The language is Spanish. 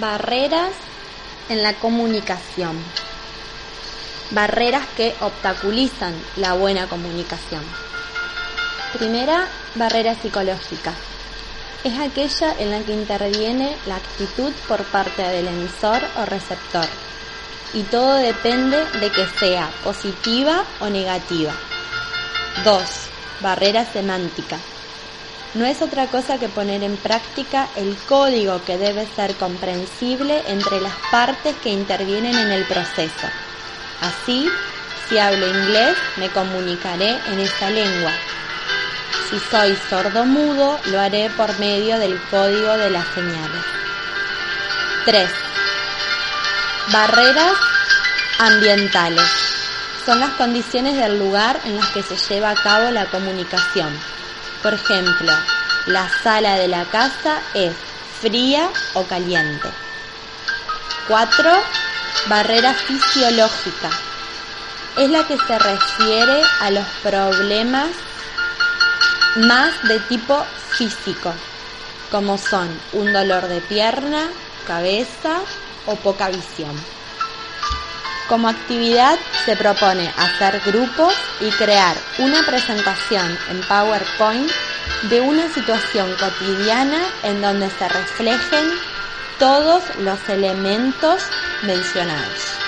Barreras en la comunicación. Barreras que obstaculizan la buena comunicación. Primera, barrera psicológica. Es aquella en la que interviene la actitud por parte del emisor o receptor. Y todo depende de que sea positiva o negativa. 2. Barrera semántica no es otra cosa que poner en práctica el código que debe ser comprensible entre las partes que intervienen en el proceso. Así, si hablo inglés, me comunicaré en esta lengua. Si soy sordo-mudo, lo haré por medio del código de las señales. 3. Barreras ambientales. Son las condiciones del lugar en las que se lleva a cabo la comunicación por ejemplo, la sala de la casa es fría o caliente. 4. Barrera fisiológica. Es la que se refiere a los problemas más de tipo físico, como son un dolor de pierna, cabeza o poca visión. Como actividad se propone hacer grupos y crear una presentación en PowerPoint de una situación cotidiana en donde se reflejen todos los elementos mencionados.